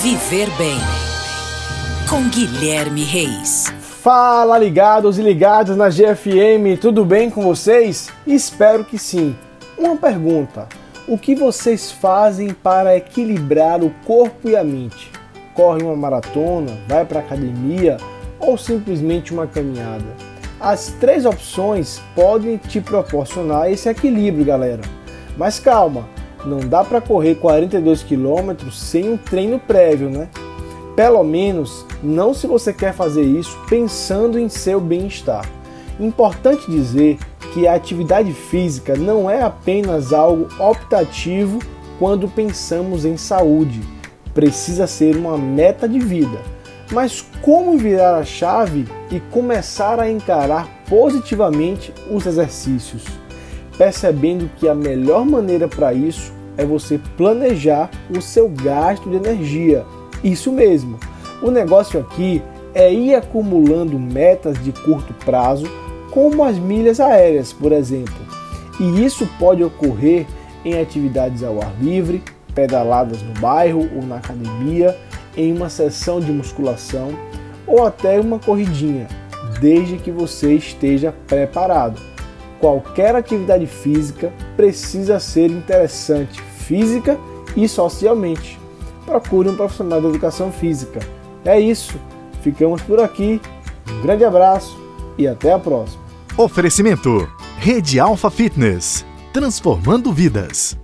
Viver Bem. Com Guilherme Reis. Fala ligados e ligadas na GFM, tudo bem com vocês? Espero que sim. Uma pergunta: o que vocês fazem para equilibrar o corpo e a mente? Corre uma maratona, vai para academia ou simplesmente uma caminhada? As três opções podem te proporcionar esse equilíbrio, galera. Mas calma, não dá para correr 42 quilômetros sem um treino prévio, né? Pelo menos não se você quer fazer isso pensando em seu bem-estar. Importante dizer que a atividade física não é apenas algo optativo quando pensamos em saúde. Precisa ser uma meta de vida. Mas como virar a chave e começar a encarar positivamente os exercícios? Percebendo que a melhor maneira para isso é você planejar o seu gasto de energia. Isso mesmo. O negócio aqui é ir acumulando metas de curto prazo, como as milhas aéreas, por exemplo. E isso pode ocorrer em atividades ao ar livre, pedaladas no bairro ou na academia, em uma sessão de musculação ou até uma corridinha, desde que você esteja preparado qualquer atividade física precisa ser interessante física e socialmente. Procure um profissional de educação física. É isso. Ficamos por aqui. Um grande abraço e até a próxima. Oferecimento: Rede Alfa Fitness transformando vidas.